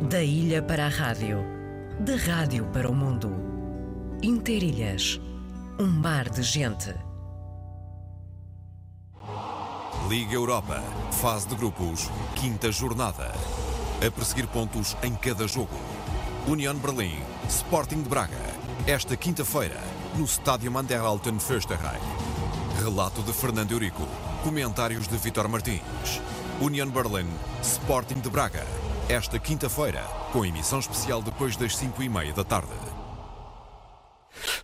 Da ilha para a rádio, da rádio para o mundo. Interilhas, um mar de gente. Liga Europa, fase de grupos, quinta jornada. A perseguir pontos em cada jogo. União Berlim, Sporting de Braga. Esta quinta-feira, no Estádio Anderalten Fösterreich. Relato de Fernando Eurico. Comentários de Vitor Martins. União Berlim, Sporting de Braga. Esta quinta-feira, com emissão especial depois das 5 e meia da tarde.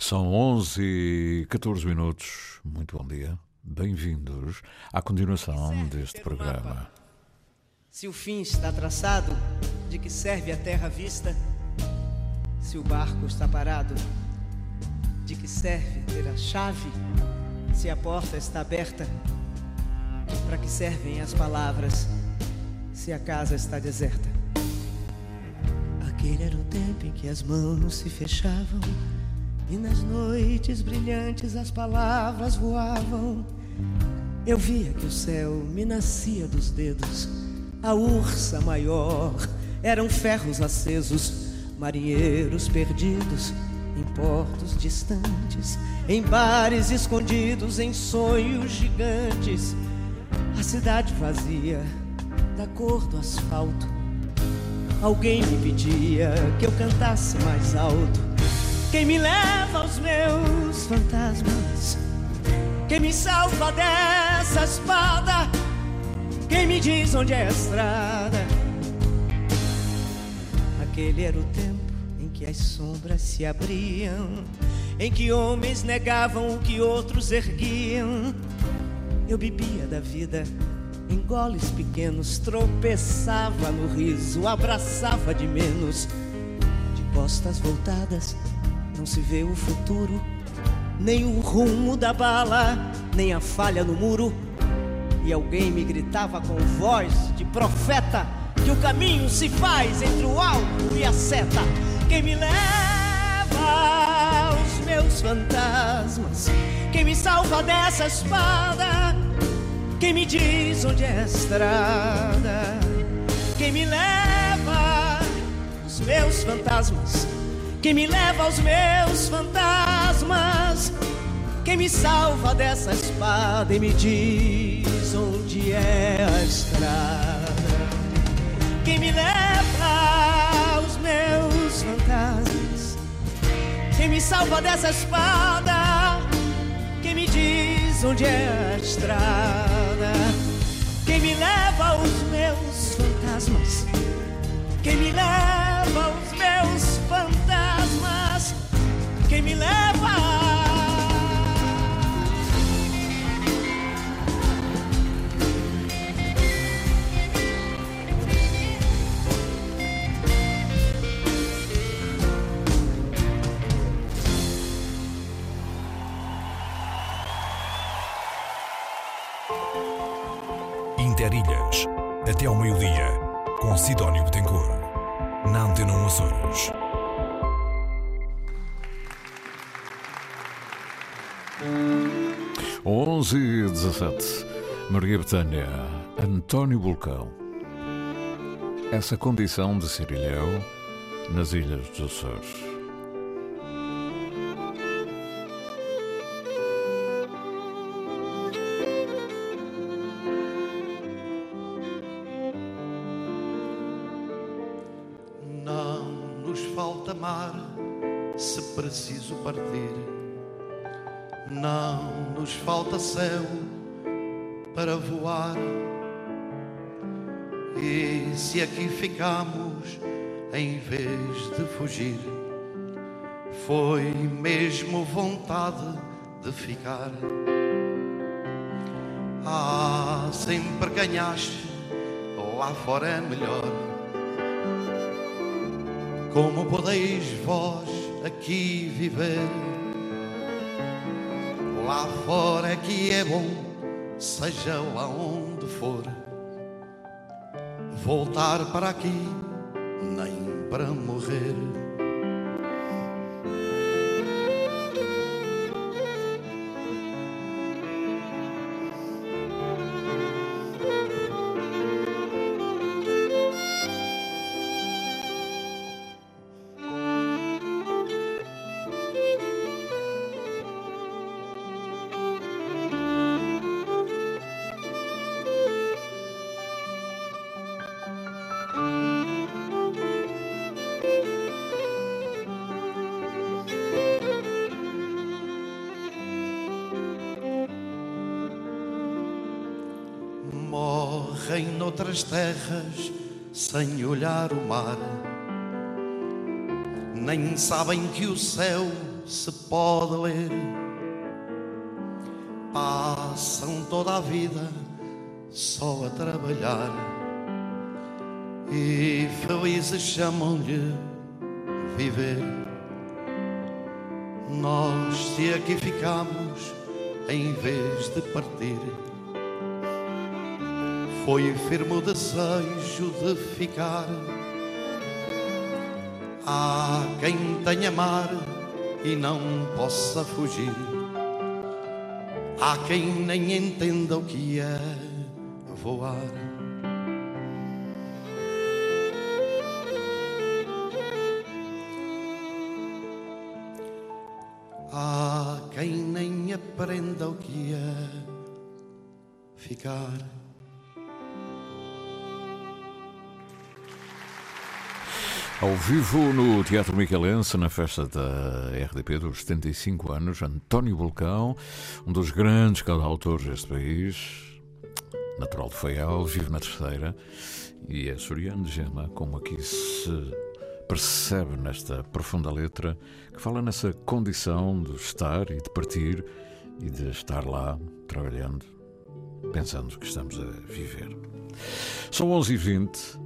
São 11 e 14 minutos. Muito bom dia. Bem-vindos à continuação deste programa. Se o fim está traçado, de que serve a terra vista? Se o barco está parado, de que serve ter a chave? Se a porta está aberta, para que servem as palavras? Se a casa está deserta. Aquele era o tempo em que as mãos se fechavam e nas noites brilhantes as palavras voavam. Eu via que o céu me nascia dos dedos, a ursa maior eram ferros acesos, marinheiros perdidos em portos distantes, em bares escondidos, em sonhos gigantes. A cidade vazia, da cor do asfalto. Alguém me pedia que eu cantasse mais alto. Quem me leva aos meus fantasmas? Quem me salva dessa espada? Quem me diz onde é a estrada? Aquele era o tempo em que as sombras se abriam, em que homens negavam o que outros erguiam. Eu bebia da vida em goles pequenos, tropeçava no riso, abraçava de menos. De costas voltadas, não se vê o futuro, nem o rumo da bala, nem a falha no muro. E alguém me gritava com voz de profeta que o caminho se faz entre o alto e a seta. Quem me leva aos meus fantasmas, quem me salva dessa espada, quem me diz onde é a estrada, quem me leva aos meus fantasmas, quem me leva aos meus fantasmas, quem me salva dessa espada e me diz onde é a estrada. Quem me leva aos meus fantasmas, quem me salva dessa espada, quem me diz onde é a estrada, quem me leva aos meus fantasmas, quem me leva aos meus fantasmas, quem me leva. Até ao meio-dia, com Sidónio Betancourt. Na Antena 1 Açores. Onze e 17. Maria Betânia, António Bulcão. Essa condição de ser ilhéu nas Ilhas dos Açores. Fugir, foi mesmo vontade de ficar. Ah, sempre ganhaste, lá fora é melhor. Como podeis vós aqui viver? Lá fora é que é bom, seja lá onde for. Voltar para aqui, nem para morrer. Morrem noutras terras sem olhar o mar. Nem sabem que o céu se pode ler. Passam toda a vida só a trabalhar e felizes chamam-lhe viver. Nós, se aqui ficamos, em vez de partir, foi firme o desejo de ficar. Há quem tenha mar e não possa fugir. Há quem nem entenda o que é voar. Há quem nem aprenda o que é ficar. Ao vivo no Teatro Michelense, na festa da RDP dos 75 anos, António Vulcão, um dos grandes cantautores deste país, natural de Faial, vive na terceira e é soriano de Gema, como aqui se percebe nesta profunda letra, que fala nessa condição de estar e de partir e de estar lá trabalhando, pensando que estamos a viver. São 11h20.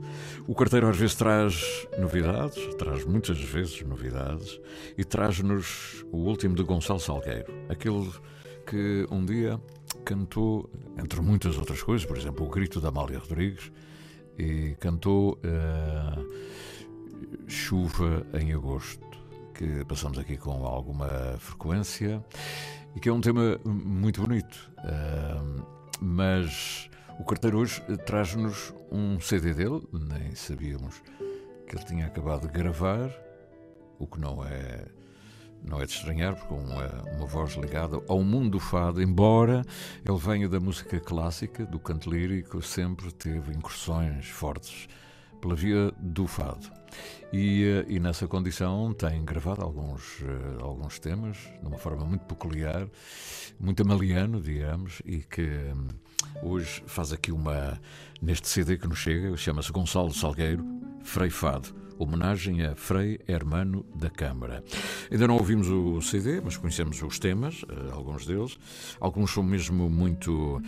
O carteiro às vezes traz novidades, traz muitas vezes novidades, e traz-nos o último de Gonçalo Salgueiro, aquele que um dia cantou, entre muitas outras coisas, por exemplo, o grito da Amália Rodrigues, e cantou uh, Chuva em Agosto, que passamos aqui com alguma frequência, e que é um tema muito bonito. Uh, mas o carteiro hoje traz-nos um CD dele, nem sabíamos que ele tinha acabado de gravar, o que não é não é de estranhar, porque uma, uma voz ligada ao mundo do fado, embora ele venha da música clássica, do canto lírico, sempre teve incursões fortes pela via do fado. E, eh, e nessa condição tem gravado alguns, uh, alguns temas de uma forma muito peculiar, muito amaliano, digamos, e que um, hoje faz aqui uma. Neste CD que nos chega, chama-se Gonçalo Salgueiro, Frei Fado homenagem a Frei Hermano da Câmara. Ainda não ouvimos o CD, mas conhecemos os temas, eh, alguns deles. Alguns são mesmo muito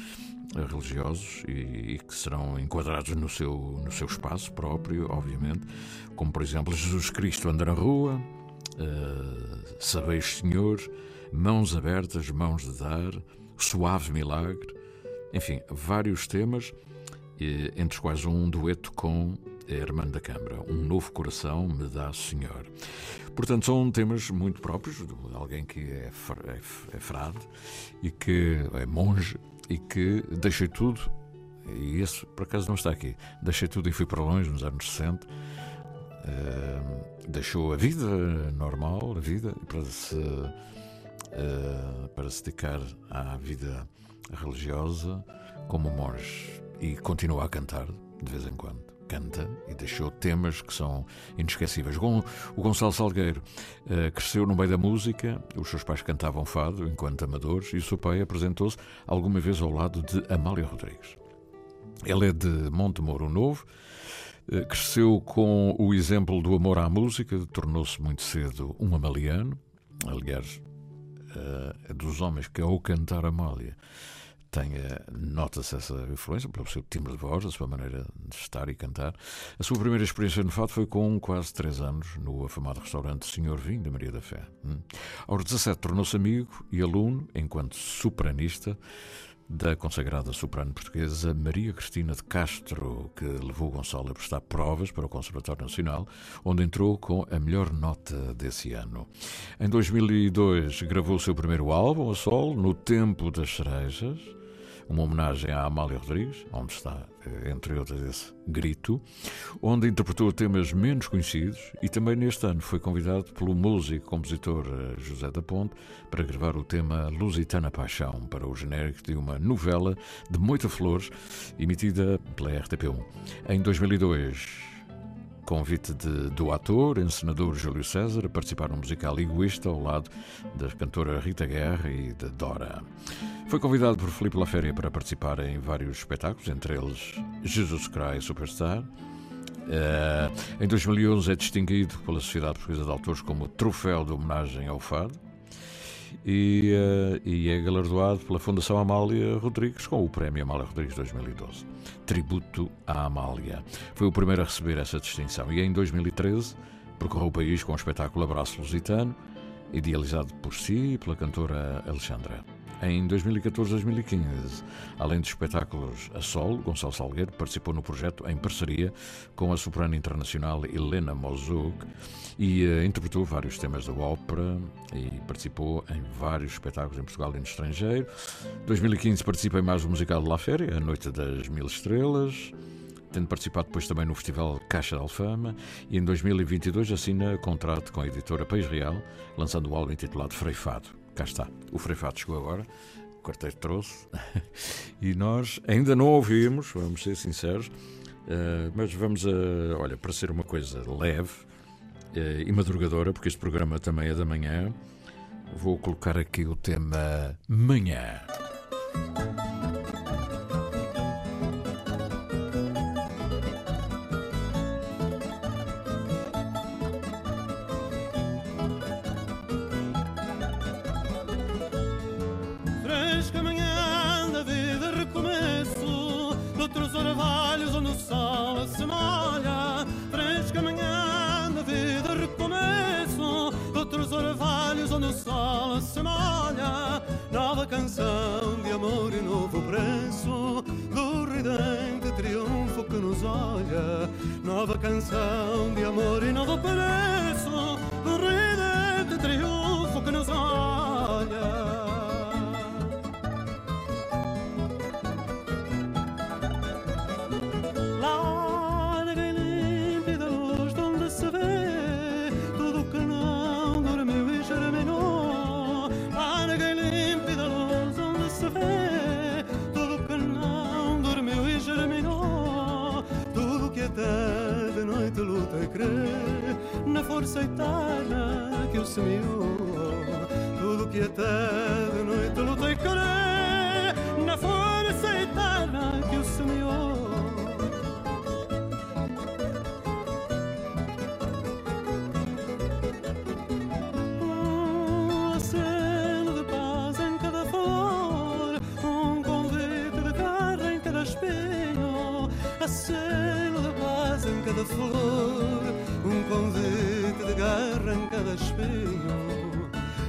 eh, religiosos e, e, que serão enquadrados no seu, no seu espaço próprio, obviamente, como por exemplo Jesus Cristo anda na rua, uh, Sabeis Senhor, Mãos Abertas, Mãos de Dar, Suave Milagre, enfim, vários temas, entre os quais um dueto com a irmã da Câmara. Um novo coração me dá Senhor. Portanto, são temas muito próprios de alguém que é, é, é frade e que é monge e que deixei tudo, e esse por acaso não está aqui, deixei tudo e fui para longe nos anos 60. Uh, eh, deixou a vida normal, a vida, para se, uh, para se dedicar à vida religiosa como monge e continua a cantar de vez em quando canta e deixou temas que são inesquecíveis. O Gonçalo Salgueiro uh, cresceu no meio da música, os seus pais cantavam fado enquanto amadores e o seu pai apresentou-se alguma vez ao lado de Amália Rodrigues. Ele é de Montemoro Novo, uh, cresceu com o exemplo do amor à música, tornou-se muito cedo um amaliano, aliás, uh, é dos homens que ao cantar Amália tenha, nota-se essa influência pelo seu timbre de voz, a sua maneira de estar e cantar. A sua primeira experiência no fado foi com quase três anos no afamado restaurante Senhor Vinho da Maria da Fé. Hum. Aos 17 tornou-se amigo e aluno, enquanto sopranista, da consagrada soprano portuguesa Maria Cristina de Castro, que levou Gonçalo a prestar provas para o Conservatório Nacional, onde entrou com a melhor nota desse ano. Em 2002 gravou o seu primeiro álbum, a solo, No Tempo das Cerejas, uma homenagem à Amália Rodrigues, onde está, eh, entre outras, esse grito, onde interpretou temas menos conhecidos e também neste ano foi convidado pelo músico e compositor eh, José da Ponte para gravar o tema Lusitana Paixão para o genérico de uma novela de Moita Flores, emitida pela RTP1. Em 2002, convite de, do ator, encenador Júlio César, a participar no musical Egoísta ao lado da cantora Rita Guerra e de Dora. Foi convidado por Filipe Laféria para participar em vários espetáculos, entre eles Jesus Christ Superstar. Uh, em 2011 é distinguido pela Sociedade Portuguesa de Autores como troféu de homenagem ao Fado e, uh, e, é galardoado pela Fundação Amália Rodrigues com o Prémio Amália Rodrigues 2012. Tributo à Amália. Foi o primeiro a receber essa distinção e em 2013 percorreu o país com o espetáculo Abraço Lusitano, idealizado por si e pela cantora Alexandra. Em 2014-2015, além de espetáculos a solo, Gonçalo Salgueiro participou no projeto em parceria com a soprano internacional Helena Mozug e uh, interpretou vários temas da ópera e participou em vários espetáculos em Portugal e no estrangeiro. Em 2015 participa em mais um musical de La Féria, A Noite das Mil Estrelas tendo participado depois também no Festival Caixa de Alfama. E em 2022 assina contrato com a editora País Real, lançando o um álbum intitulado Freifado cá está. O Freifato chegou agora, o quarteto trouxe, e nós ainda não ouvimos, vamos ser sinceros, uh, mas vamos a. Olha, para ser uma coisa leve uh, e madrugadora, porque este programa também é da manhã, vou colocar aqui o tema Manhã. Canção de amor e novo preço do ridente triunfo que nos olha. Nova canção de amor e novo preço na força eterna que o semeou. Tudo que até de noite luta e crê na força eterna que o semeou. Um aceno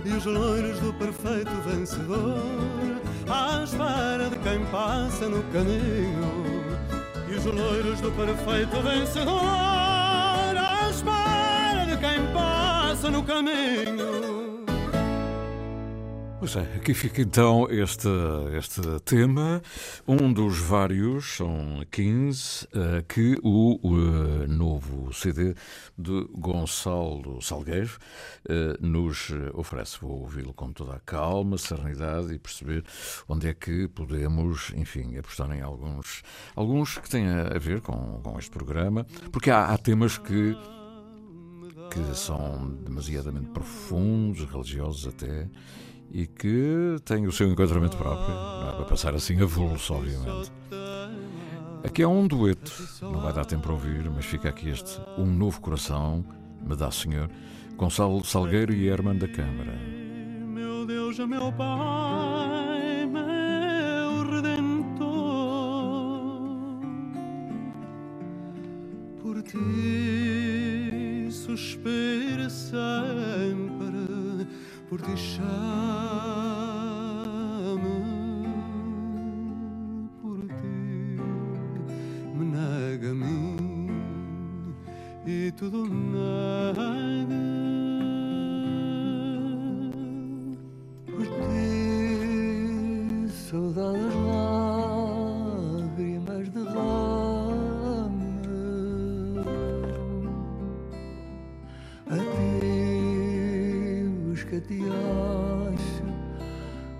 e os loiros do perfeito vencedor à espera de quem passa no caminho. E os loiros do perfeito vencedor à espera de quem passa no caminho Aqui fica então este, este tema, um dos vários, são 15, uh, que o, o novo CD de Gonçalo Salgueiro uh, nos oferece. Vou ouvi-lo com toda a calma, serenidade e perceber onde é que podemos, enfim, apostar em alguns, alguns que têm a ver com, com este programa, porque há, há temas que que são demasiadamente profundos, religiosos até, e que tem o seu enquadramento próprio. Não é para passar assim a vulso, obviamente. Aqui é um dueto, não vai dar tempo para ouvir, mas fica aqui este Um Novo Coração, Me Dá Senhor, Gonçalo Salgueiro e Herman da Câmara. Meu Deus, meu Pai, meu Redentor, por ti suspiro por ti te acho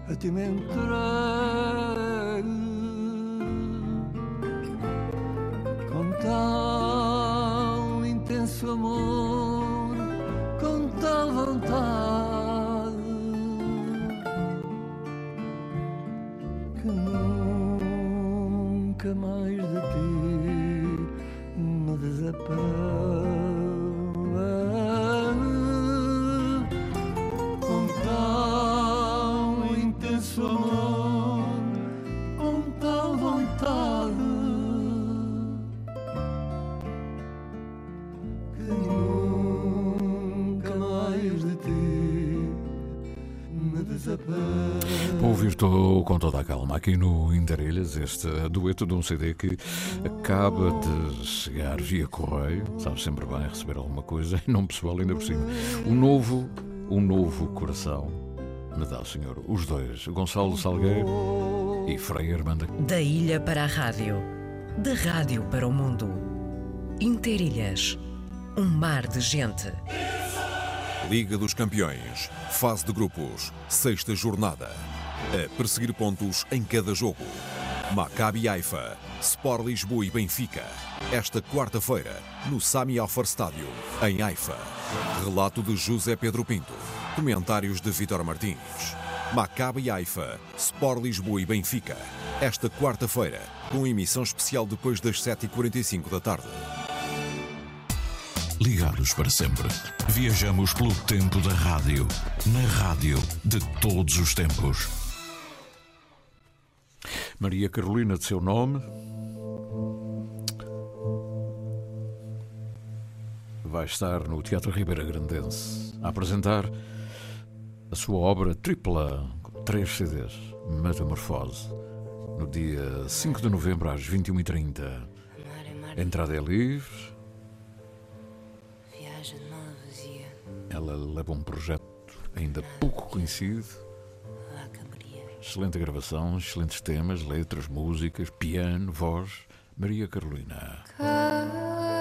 a ti me entrego. Contar amor estou com toda a calma aqui no Interilhas, este dueto de um CD que acaba de chegar via correio. Sabe sempre bem receber alguma coisa em nome pessoal ainda por cima. O novo, o novo coração. Me dá o senhor, os dois, Gonçalo Salgueiro e Frei Armanda. Da ilha para a rádio, da rádio para o mundo. Interilhas, um mar de gente. Liga dos Campeões, fase de grupos, sexta jornada. A perseguir pontos em cada jogo. Maccabi Haifa, Sport Lisboa e Benfica. Esta quarta-feira, no Sami Alfar Stadium, em Haifa. Relato de José Pedro Pinto. Comentários de Vitor Martins. Maccabi Haifa, Sport Lisboa e Benfica. Esta quarta-feira, com emissão especial depois das 7h45 da tarde. Ligados para sempre. Viajamos pelo tempo da rádio. Na rádio de todos os tempos. Maria Carolina, de seu nome. Vai estar no Teatro Ribeira Grandense a apresentar a sua obra tripla, três CDs, Metamorfose, no dia 5 de novembro às 21h30. A entrada é livre. Ela leva um projeto ainda pouco conhecido. Excelente gravação, excelentes temas, letras, músicas, piano, voz. Maria Carolina. Calma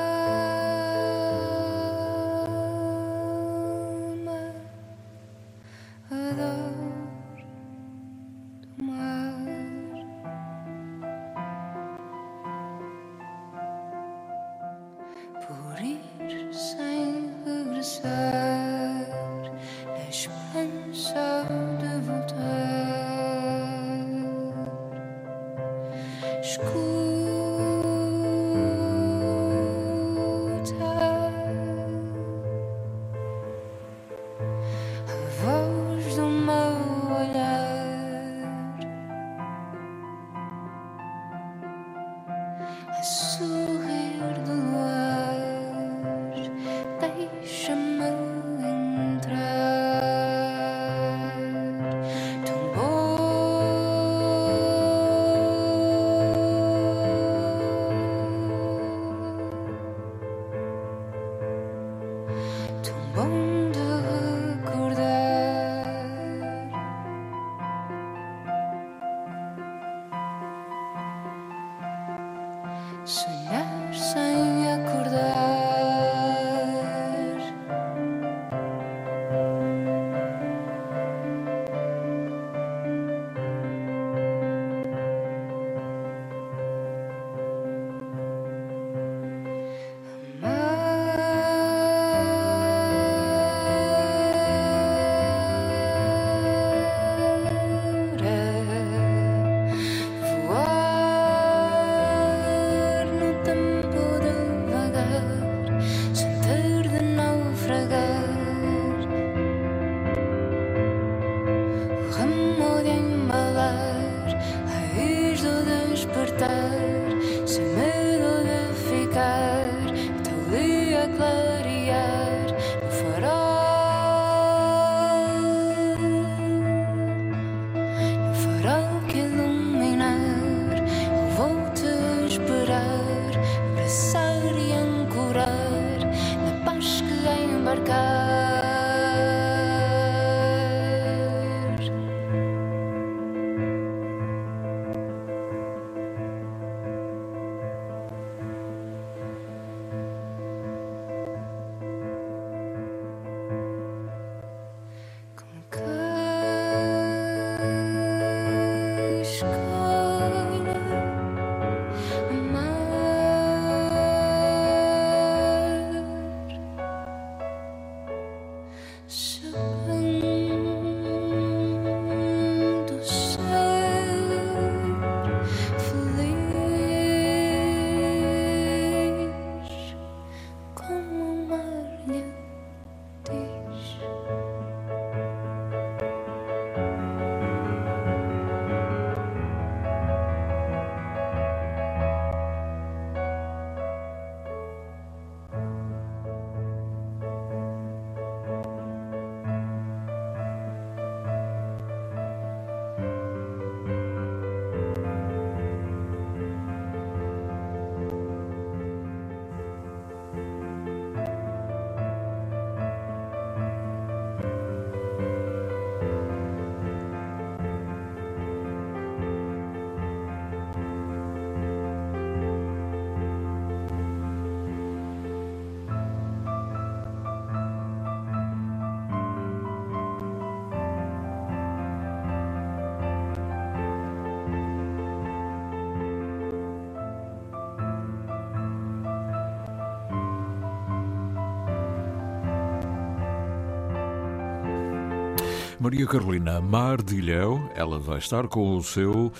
Maria Carolina Mar de Ilhéu, ela vai estar com o seu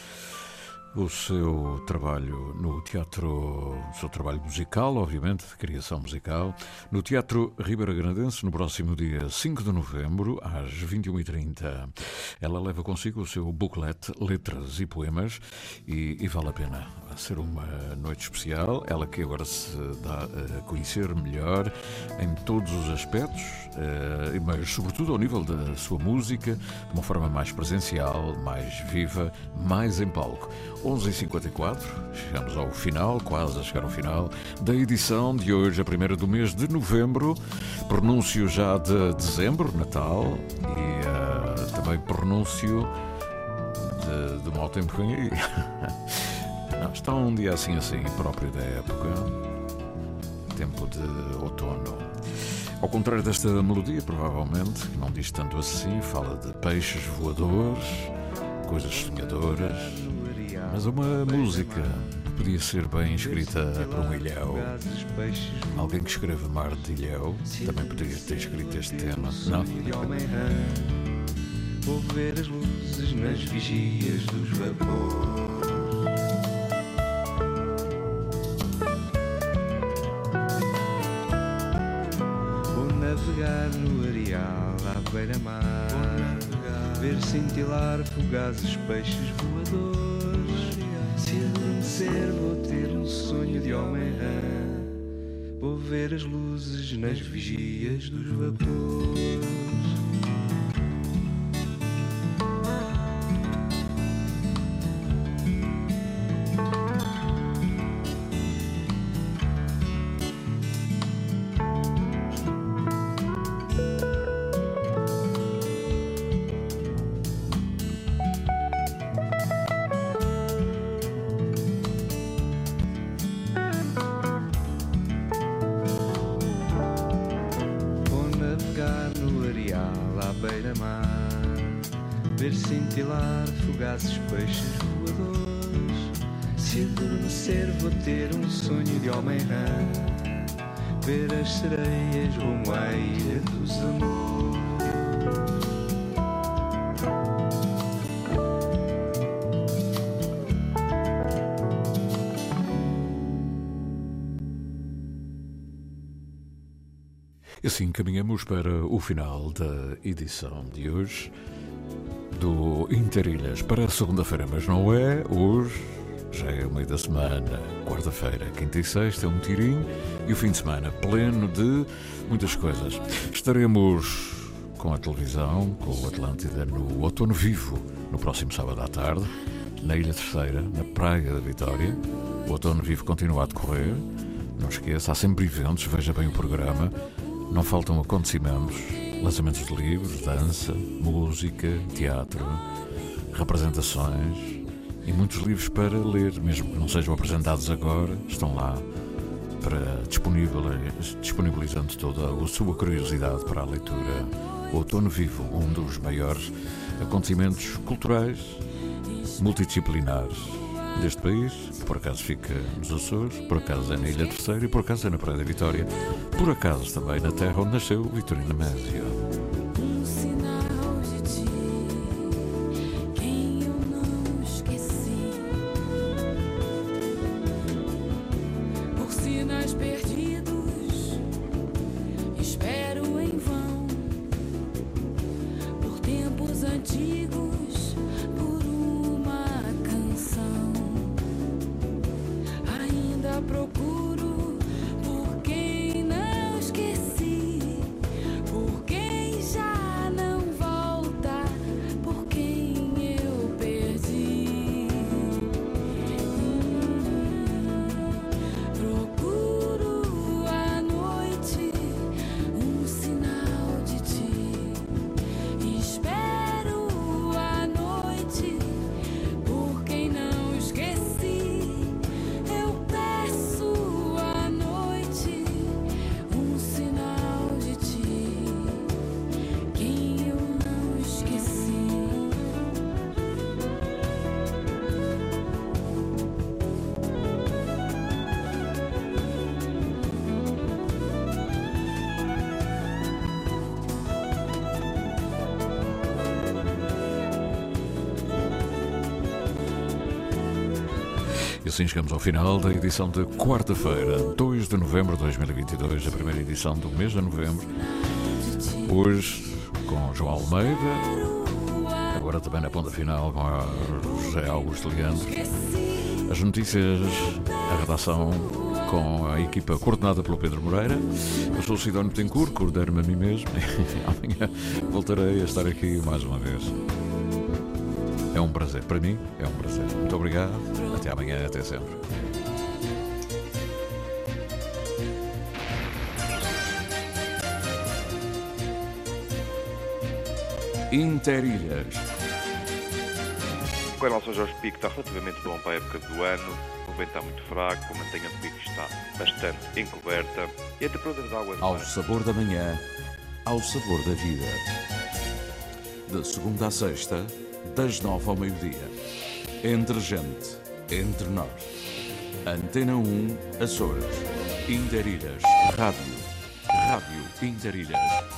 o seu trabalho no teatro, o seu trabalho musical, obviamente, de criação musical, no Teatro Ribeira Grandense, no próximo dia 5 de novembro, às 21h30. Ela leva consigo o seu booklet Letras e Poemas e, e vale a pena. Vai ser uma noite especial, ela que agora se dá a conhecer melhor em todos os aspectos, eh, mas sobretudo ao nível da sua música, de uma forma mais presencial, mais viva, mais em palco. 11h54, chegamos ao final, quase a chegar ao final, da edição de hoje, a primeira do mês de novembro, pronúncio já de dezembro, Natal, e uh, também pronúncio de, de mau tempo. Não, está um dia assim assim, próprio da época, tempo de outono. Ao contrário desta melodia, provavelmente, que não diz tanto assim, fala de peixes voadores, coisas sonhadoras, mas uma música podia ser bem escrita por um ilhéu. Alguém que escreve Mar de Ilhéu também poderia ter escrito este tema, não? Vou ver as luzes nas vigias dos vapores. Cintilar fugazes peixes voadores. Se adormecer, vou ter um sonho de homem-rã. Vou ver as luzes nas vigias dos vapores. Ver cintilar fugazes peixes voadores. Se adormecer vou ter um sonho de homem-rã Ver as sereias rumo à ilha dos amores. E assim caminhamos para o final da edição de hoje do Interilhas para a segunda-feira, mas não é hoje, já é o meio da semana, quarta-feira, quinta e sexta é um tirinho e o fim de semana pleno de muitas coisas. Estaremos com a televisão, com o Atlântida no Outono Vivo, no próximo sábado à tarde, na Ilha Terceira, na Praia da Vitória. O Outono Vivo continua a decorrer. Não esqueça, há sempre eventos, veja bem o programa. Não faltam acontecimentos, lançamentos de livros, dança, música, teatro, representações e muitos livros para ler, mesmo que não sejam apresentados agora, estão lá para disponibiliz- disponibilizando toda a sua curiosidade para a leitura. O Outono Vivo, um dos maiores acontecimentos culturais multidisciplinares deste país, que por acaso fica nos Açores, por acaso é na Ilha Terceira e por acaso é na Praia da Vitória, por acaso também na terra onde nasceu Vitorino Mésio. Assim chegamos ao final da edição de quarta-feira, 2 de novembro de 2022, a primeira edição do mês de novembro. Hoje com João Almeida, agora também na ponta final com José Augusto Leandro. As notícias, a redação com a equipa coordenada pelo Pedro Moreira. Eu sou o Sidónio Tencourt, coordeno-me a mim mesmo. Amanhã voltarei a estar aqui mais uma vez. É um prazer, para mim é um prazer. Muito obrigado, até amanhã, até sempre. Interilhas. O canal São Jorge Pico está relativamente bom para a época do ano. O vento está muito fraco, a mantenha do pico está bastante encoberta e a temperatura da água Ao mar sabor da manhã, ao sabor da vida. De segunda a sexta, das nove ao meio-dia. Entre gente, entre nós. Antena 1, Açores. Interilhas. Rádio. Rádio Interilhas.